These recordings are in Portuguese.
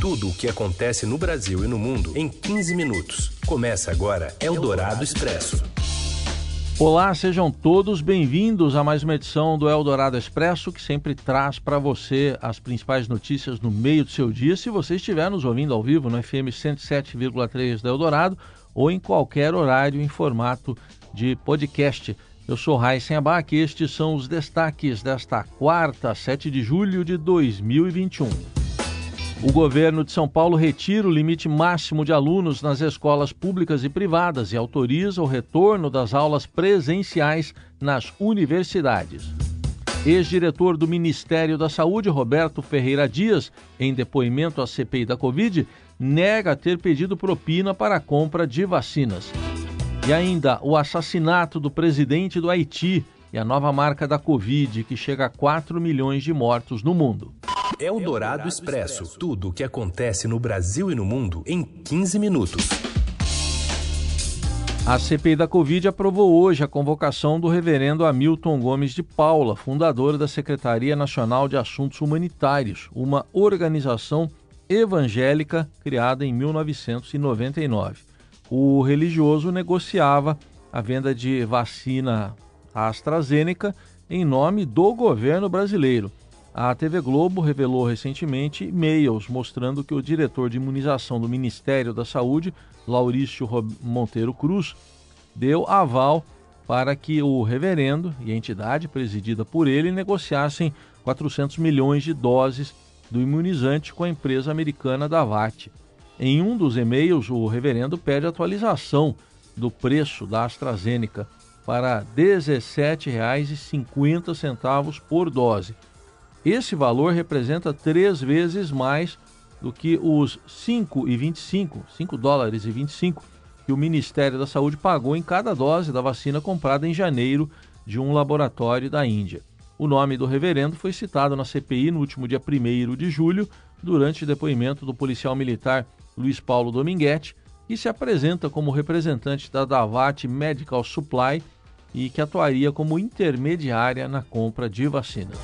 Tudo o que acontece no Brasil e no mundo em 15 minutos. Começa agora Eldorado Expresso. Olá, sejam todos bem-vindos a mais uma edição do Eldorado Expresso, que sempre traz para você as principais notícias no meio do seu dia, se você estiver nos ouvindo ao vivo no FM 107,3 da Eldorado ou em qualquer horário em formato de podcast. Eu sou Raíssen Abac e estes são os destaques desta quarta, 7 de julho de 2021. O governo de São Paulo retira o limite máximo de alunos nas escolas públicas e privadas e autoriza o retorno das aulas presenciais nas universidades. Ex-diretor do Ministério da Saúde, Roberto Ferreira Dias, em depoimento à CPI da Covid, nega ter pedido propina para a compra de vacinas. E ainda o assassinato do presidente do Haiti e a nova marca da Covid, que chega a 4 milhões de mortos no mundo. É o Dourado Expresso. Tudo o que acontece no Brasil e no mundo em 15 minutos. A CPI da Covid aprovou hoje a convocação do reverendo Hamilton Gomes de Paula, fundador da Secretaria Nacional de Assuntos Humanitários, uma organização evangélica criada em 1999. O religioso negociava a venda de vacina AstraZeneca em nome do governo brasileiro. A TV Globo revelou recentemente e-mails mostrando que o diretor de imunização do Ministério da Saúde, Laurício Monteiro Cruz, deu aval para que o reverendo e a entidade presidida por ele negociassem 400 milhões de doses do imunizante com a empresa americana Davat. Em um dos e-mails, o reverendo pede atualização do preço da AstraZeneca para R$ 17,50 por dose. Esse valor representa três vezes mais do que os 5,25, 5 dólares e 25 que o Ministério da Saúde pagou em cada dose da vacina comprada em janeiro de um laboratório da Índia. O nome do reverendo foi citado na CPI no último dia 1 de julho, durante depoimento do policial militar Luiz Paulo Dominguete, que se apresenta como representante da Davat Medical Supply e que atuaria como intermediária na compra de vacinas.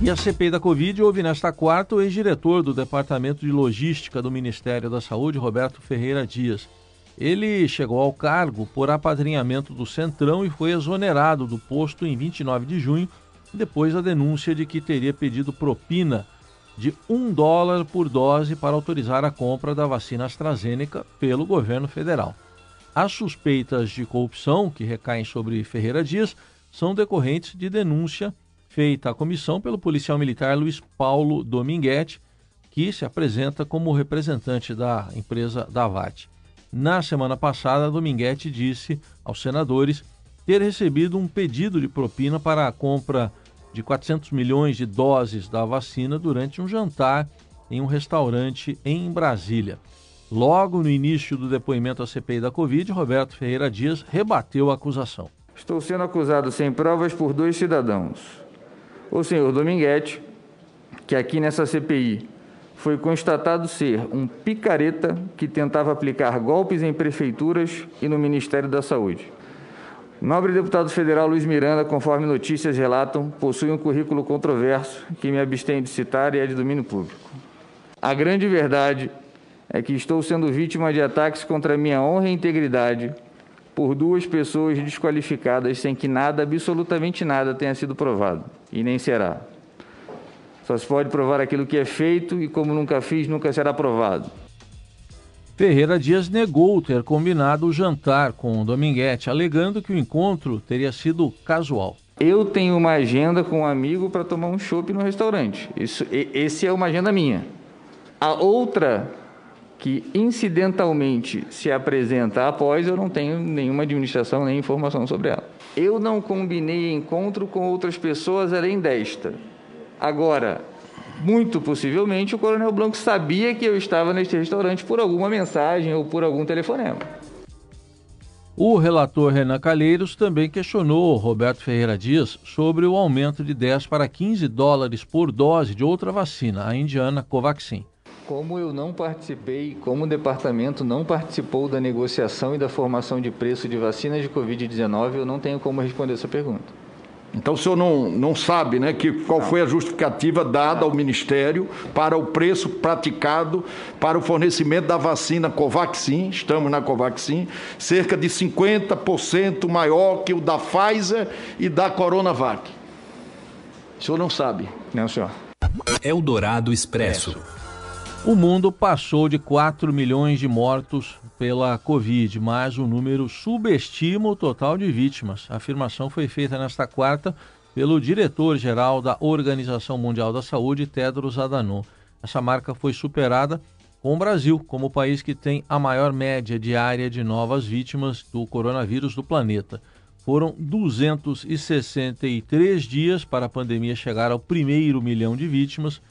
E a CPI da Covid houve nesta quarta o ex-diretor do Departamento de Logística do Ministério da Saúde, Roberto Ferreira Dias. Ele chegou ao cargo por apadrinhamento do Centrão e foi exonerado do posto em 29 de junho, depois da denúncia de que teria pedido propina de um dólar por dose para autorizar a compra da vacina AstraZeneca pelo governo federal. As suspeitas de corrupção que recaem sobre Ferreira Dias são decorrentes de denúncia feita à comissão pelo policial militar Luiz Paulo Dominguete, que se apresenta como representante da empresa Davat. Na semana passada, Dominguete disse aos senadores ter recebido um pedido de propina para a compra de 400 milhões de doses da vacina durante um jantar em um restaurante em Brasília. Logo no início do depoimento à CPI da Covid, Roberto Ferreira Dias rebateu a acusação. Estou sendo acusado sem provas por dois cidadãos, o senhor Dominguete, que aqui nessa CPI foi constatado ser um picareta que tentava aplicar golpes em prefeituras e no Ministério da Saúde. Nobre deputado federal Luiz Miranda, conforme notícias relatam, possui um currículo controverso que me abstenho de citar e é de domínio público. A grande verdade é que estou sendo vítima de ataques contra minha honra e integridade por duas pessoas desqualificadas sem que nada, absolutamente nada, tenha sido provado e nem será. Só se pode provar aquilo que é feito e, como nunca fiz, nunca será provado. Ferreira Dias negou ter combinado o jantar com Dominguete, alegando que o encontro teria sido casual. Eu tenho uma agenda com um amigo para tomar um chopp no restaurante. Isso, esse é uma agenda minha. A outra que incidentalmente se apresenta após, eu não tenho nenhuma administração nem informação sobre ela. Eu não combinei encontro com outras pessoas além desta. Agora, muito possivelmente o Coronel Blanco sabia que eu estava neste restaurante por alguma mensagem ou por algum telefonema. O relator Renan Calheiros também questionou Roberto Ferreira Dias sobre o aumento de 10 para 15 dólares por dose de outra vacina, a indiana Covaxin. Como eu não participei, como o departamento não participou da negociação e da formação de preço de vacinas de Covid-19, eu não tenho como responder essa pergunta. Então o senhor não, não sabe né, que, qual foi a justificativa dada ao Ministério para o preço praticado para o fornecimento da vacina Covaxin, estamos na Covaxin, cerca de 50% maior que o da Pfizer e da Coronavac. O senhor não sabe. Não, senhor. Eldorado Expresso. O mundo passou de 4 milhões de mortos pela Covid, mas o número subestima o total de vítimas. A afirmação foi feita nesta quarta pelo diretor-geral da Organização Mundial da Saúde, Tedros Adhanom. Essa marca foi superada com o Brasil como o país que tem a maior média diária de novas vítimas do coronavírus do planeta. Foram 263 dias para a pandemia chegar ao primeiro milhão de vítimas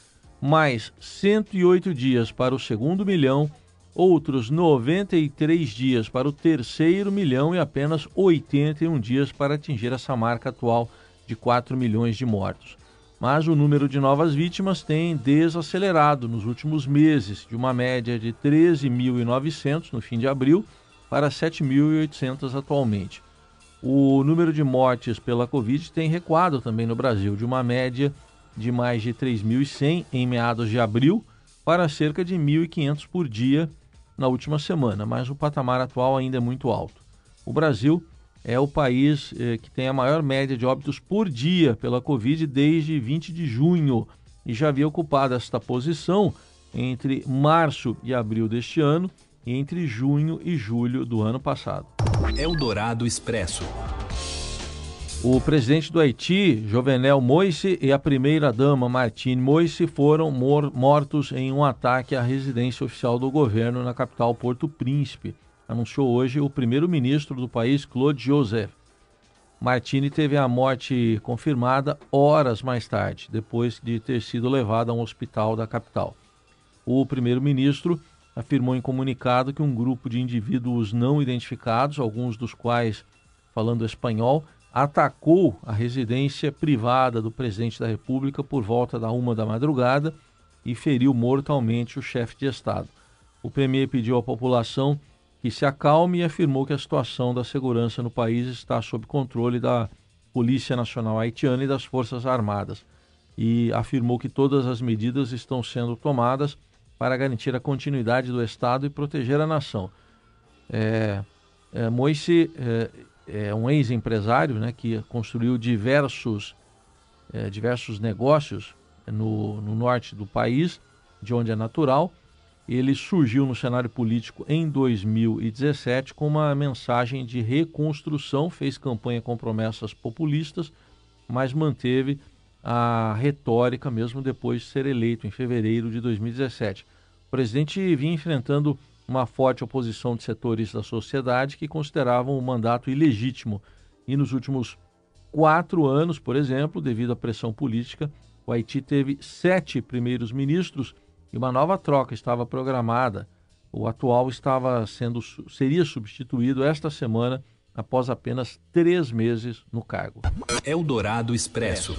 mais 108 dias para o segundo milhão, outros 93 dias para o terceiro milhão e apenas 81 dias para atingir essa marca atual de 4 milhões de mortos. Mas o número de novas vítimas tem desacelerado nos últimos meses, de uma média de 13.900 no fim de abril para 7.800 atualmente. O número de mortes pela Covid tem recuado também no Brasil, de uma média de mais de 3.100 em meados de abril para cerca de 1.500 por dia na última semana, mas o patamar atual ainda é muito alto. O Brasil é o país eh, que tem a maior média de óbitos por dia pela Covid desde 20 de junho e já havia ocupado esta posição entre março e abril deste ano e entre junho e julho do ano passado. Eldorado Expresso. O presidente do Haiti, Jovenel Moise, e a primeira-dama Martine Moise foram mor mortos em um ataque à residência oficial do governo na capital Porto Príncipe, anunciou hoje o primeiro-ministro do país, Claude Joseph. Martine teve a morte confirmada horas mais tarde, depois de ter sido levada a um hospital da capital. O primeiro-ministro afirmou em comunicado que um grupo de indivíduos não identificados, alguns dos quais falando espanhol, atacou a residência privada do presidente da República por volta da uma da madrugada e feriu mortalmente o chefe de Estado. O premier pediu à população que se acalme e afirmou que a situação da segurança no país está sob controle da Polícia Nacional Haitiana e das Forças Armadas. E afirmou que todas as medidas estão sendo tomadas para garantir a continuidade do Estado e proteger a nação. É, é, Moise é, é um ex-empresário né, que construiu diversos, é, diversos negócios no, no norte do país, de onde é natural. Ele surgiu no cenário político em 2017 com uma mensagem de reconstrução, fez campanha com promessas populistas, mas manteve a retórica mesmo depois de ser eleito em fevereiro de 2017. O presidente vinha enfrentando uma forte oposição de setores da sociedade que consideravam o mandato ilegítimo. E nos últimos quatro anos, por exemplo, devido à pressão política, o Haiti teve sete primeiros ministros e uma nova troca estava programada. O atual estava sendo seria substituído esta semana após apenas três meses no cargo. Eldorado Expresso.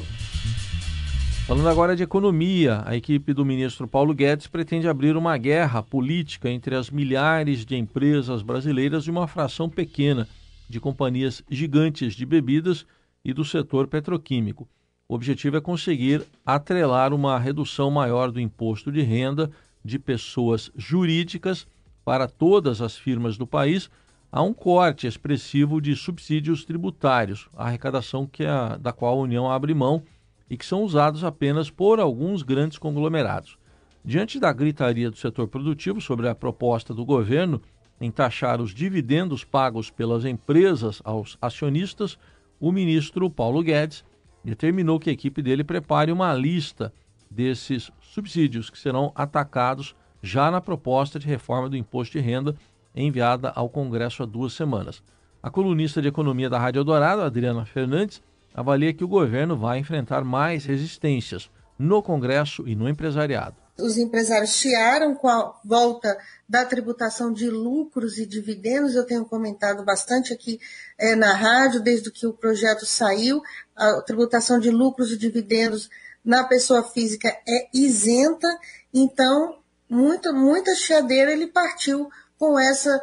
Falando agora de economia, a equipe do ministro Paulo Guedes pretende abrir uma guerra política entre as milhares de empresas brasileiras e uma fração pequena de companhias gigantes de bebidas e do setor petroquímico. O objetivo é conseguir atrelar uma redução maior do imposto de renda de pessoas jurídicas para todas as firmas do país a um corte expressivo de subsídios tributários, a arrecadação que a, da qual a União abre mão e que são usados apenas por alguns grandes conglomerados. Diante da gritaria do setor produtivo sobre a proposta do governo em taxar os dividendos pagos pelas empresas aos acionistas, o ministro Paulo Guedes determinou que a equipe dele prepare uma lista desses subsídios que serão atacados já na proposta de reforma do imposto de renda enviada ao Congresso há duas semanas. A colunista de economia da Rádio Eldorado, Adriana Fernandes, avalia que o governo vai enfrentar mais resistências no Congresso e no empresariado. Os empresários chiaram com a volta da tributação de lucros e dividendos. Eu tenho comentado bastante aqui é, na rádio, desde que o projeto saiu. A tributação de lucros e dividendos na pessoa física é isenta. Então, muito, muita chiadeira ele partiu com essa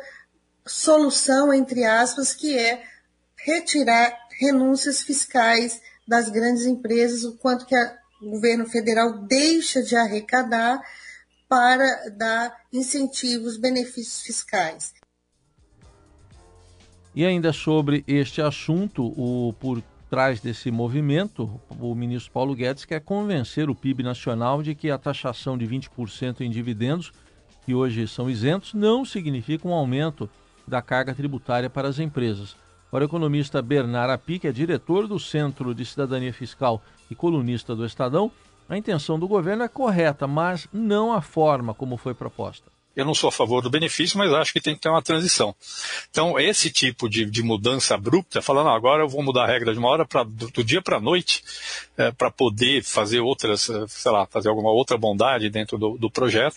solução, entre aspas, que é retirar renúncias fiscais das grandes empresas, o quanto que o governo federal deixa de arrecadar para dar incentivos, benefícios fiscais. E ainda sobre este assunto, o por trás desse movimento, o ministro Paulo Guedes quer convencer o PIB nacional de que a taxação de 20% em dividendos, que hoje são isentos, não significa um aumento da carga tributária para as empresas. Para o economista Bernard que é diretor do Centro de Cidadania Fiscal e colunista do Estadão, a intenção do governo é correta, mas não a forma como foi proposta. Eu não sou a favor do benefício, mas acho que tem que ter uma transição. Então, esse tipo de, de mudança abrupta, falando agora eu vou mudar a regra de uma hora pra, do, do dia para a noite, é, para poder fazer outras, é, sei lá, fazer alguma outra bondade dentro do, do projeto,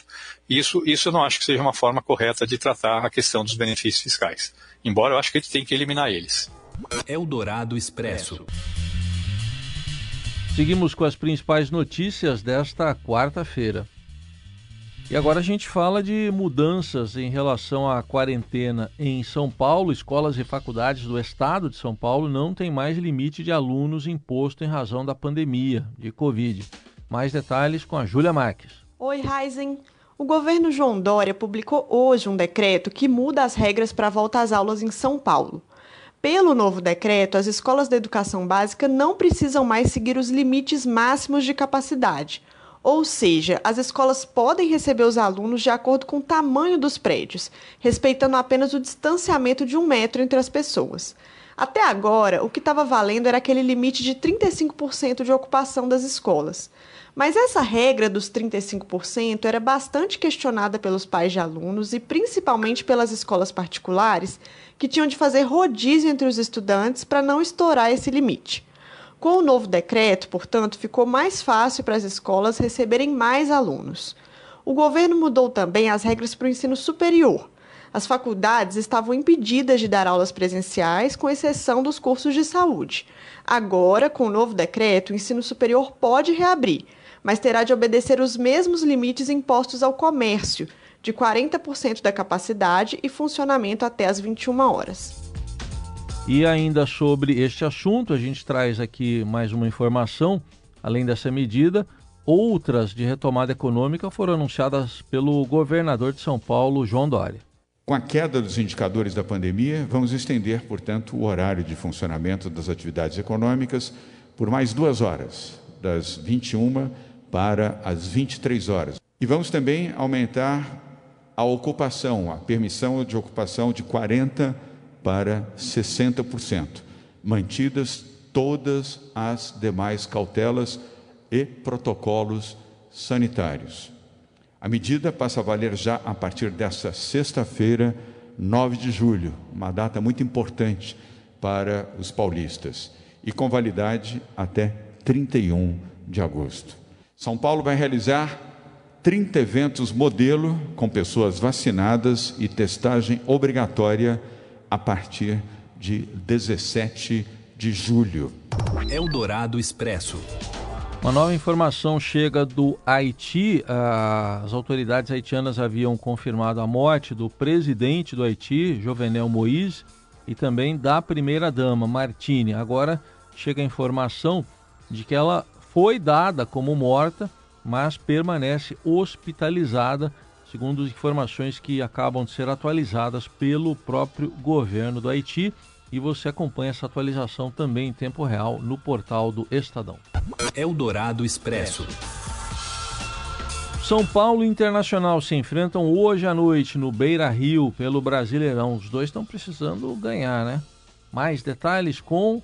isso, isso eu não acho que seja uma forma correta de tratar a questão dos benefícios fiscais. Embora eu acho que a gente tem que eliminar eles. Eldorado Expresso. Seguimos com as principais notícias desta quarta-feira. E agora a gente fala de mudanças em relação à quarentena em São Paulo. Escolas e faculdades do estado de São Paulo não têm mais limite de alunos imposto em razão da pandemia de Covid. Mais detalhes com a Júlia Marques. Oi, Raizen. O governo João Dória publicou hoje um decreto que muda as regras para a volta às aulas em São Paulo. Pelo novo decreto, as escolas da educação básica não precisam mais seguir os limites máximos de capacidade. Ou seja, as escolas podem receber os alunos de acordo com o tamanho dos prédios, respeitando apenas o distanciamento de um metro entre as pessoas. Até agora, o que estava valendo era aquele limite de 35% de ocupação das escolas. Mas essa regra dos 35% era bastante questionada pelos pais de alunos e principalmente pelas escolas particulares, que tinham de fazer rodízio entre os estudantes para não estourar esse limite. Com o novo decreto, portanto, ficou mais fácil para as escolas receberem mais alunos. O governo mudou também as regras para o ensino superior. As faculdades estavam impedidas de dar aulas presenciais, com exceção dos cursos de saúde. Agora, com o novo decreto, o ensino superior pode reabrir, mas terá de obedecer os mesmos limites impostos ao comércio, de 40% da capacidade e funcionamento até as 21 horas. E ainda sobre este assunto, a gente traz aqui mais uma informação. Além dessa medida, outras de retomada econômica foram anunciadas pelo governador de São Paulo, João Dória. Com a queda dos indicadores da pandemia, vamos estender, portanto, o horário de funcionamento das atividades econômicas por mais duas horas, das 21 para as 23 horas. E vamos também aumentar a ocupação, a permissão de ocupação de 40% para 60%, mantidas todas as demais cautelas e protocolos sanitários. A medida passa a valer já a partir desta sexta-feira, 9 de julho, uma data muito importante para os paulistas, e com validade até 31 de agosto. São Paulo vai realizar 30 eventos modelo com pessoas vacinadas e testagem obrigatória a partir de 17 de julho. Eldorado Expresso. Uma nova informação chega do Haiti. As autoridades haitianas haviam confirmado a morte do presidente do Haiti, Jovenel Moïse, e também da primeira-dama, Martine. Agora chega a informação de que ela foi dada como morta mas permanece hospitalizada, segundo informações que acabam de ser atualizadas pelo próprio governo do Haiti. E você acompanha essa atualização também em tempo real no portal do Estadão. Eldorado Expresso. São Paulo e Internacional se enfrentam hoje à noite no Beira Rio pelo Brasileirão. Os dois estão precisando ganhar, né? Mais detalhes com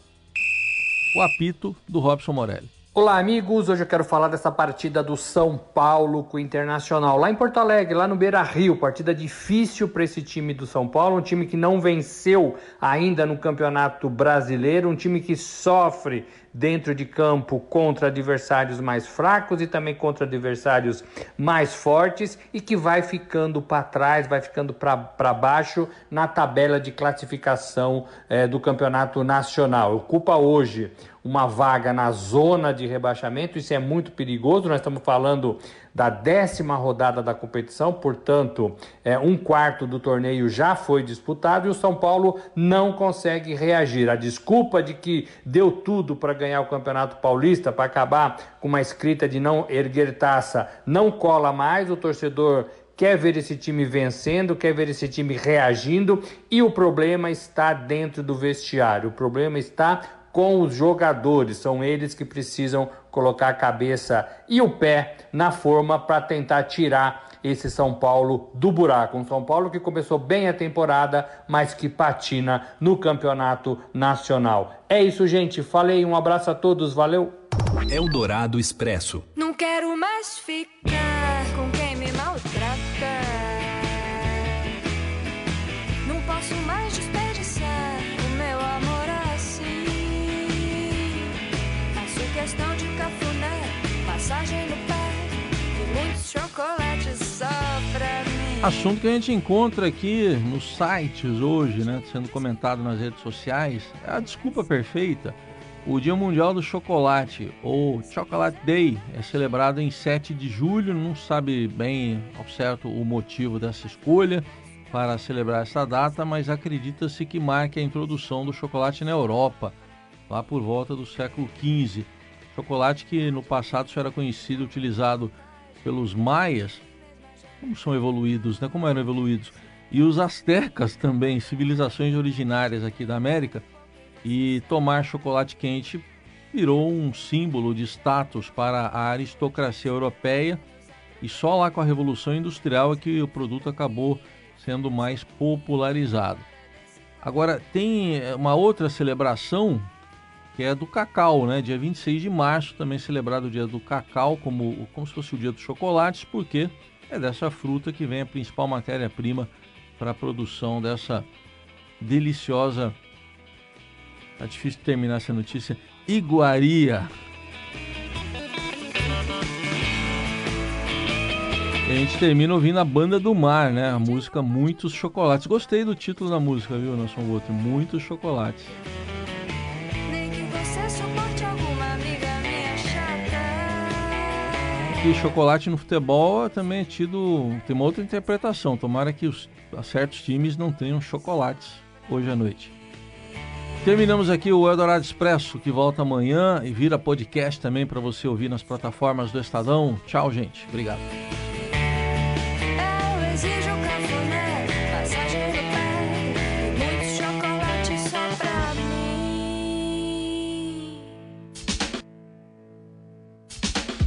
o apito do Robson Morelli. Olá, amigos. Hoje eu quero falar dessa partida do São Paulo com o Internacional. Lá em Porto Alegre, lá no Beira Rio. Partida difícil para esse time do São Paulo. Um time que não venceu ainda no Campeonato Brasileiro. Um time que sofre dentro de campo contra adversários mais fracos e também contra adversários mais fortes e que vai ficando para trás, vai ficando para baixo na tabela de classificação é, do Campeonato Nacional. Ocupa hoje uma vaga na zona de rebaixamento. Isso é muito perigoso. Nós estamos falando da décima rodada da competição, portanto, é, um quarto do torneio já foi disputado e o São Paulo não consegue reagir. A desculpa de que deu tudo para ganhar o Campeonato Paulista, para acabar com uma escrita de não erguer taça, não cola mais. O torcedor quer ver esse time vencendo, quer ver esse time reagindo e o problema está dentro do vestiário. O problema está com os jogadores, são eles que precisam colocar a cabeça e o pé na forma para tentar tirar esse São Paulo do buraco. Um São Paulo que começou bem a temporada, mas que patina no campeonato nacional. É isso, gente. Falei, um abraço a todos, valeu. Eldorado Expresso. Não quero mais ficar Assunto que a gente encontra aqui nos sites hoje, né, sendo comentado nas redes sociais, é a desculpa perfeita. O Dia Mundial do Chocolate, ou Chocolate Day, é celebrado em 7 de julho. Não sabe bem ao certo o motivo dessa escolha para celebrar essa data, mas acredita-se que marque a introdução do chocolate na Europa, lá por volta do século XV. Chocolate que no passado só era conhecido utilizado pelos maias, como são evoluídos, né? Como eram evoluídos. E os astecas também, civilizações originárias aqui da América e tomar chocolate quente virou um símbolo de status para a aristocracia europeia e só lá com a Revolução Industrial é que o produto acabou sendo mais popularizado. Agora tem eh, uma outra celebração que é do cacau, né? Dia 26 de março também celebrado o dia do cacau como, como se fosse o dia dos chocolates, porque é dessa fruta que vem a principal matéria-prima para a produção dessa deliciosa Tá difícil terminar essa notícia. Iguaria. E a gente termina ouvindo a Banda do Mar, né? A música Muitos Chocolates. Gostei do título da música, viu, Nelson Outro? Muitos Chocolates. E chocolate no futebol também é tido. Tem uma outra interpretação. Tomara que os certos times não tenham chocolates hoje à noite. Terminamos aqui o Eldorado Expresso, que volta amanhã e vira podcast também para você ouvir nas plataformas do Estadão. Tchau, gente. Obrigado.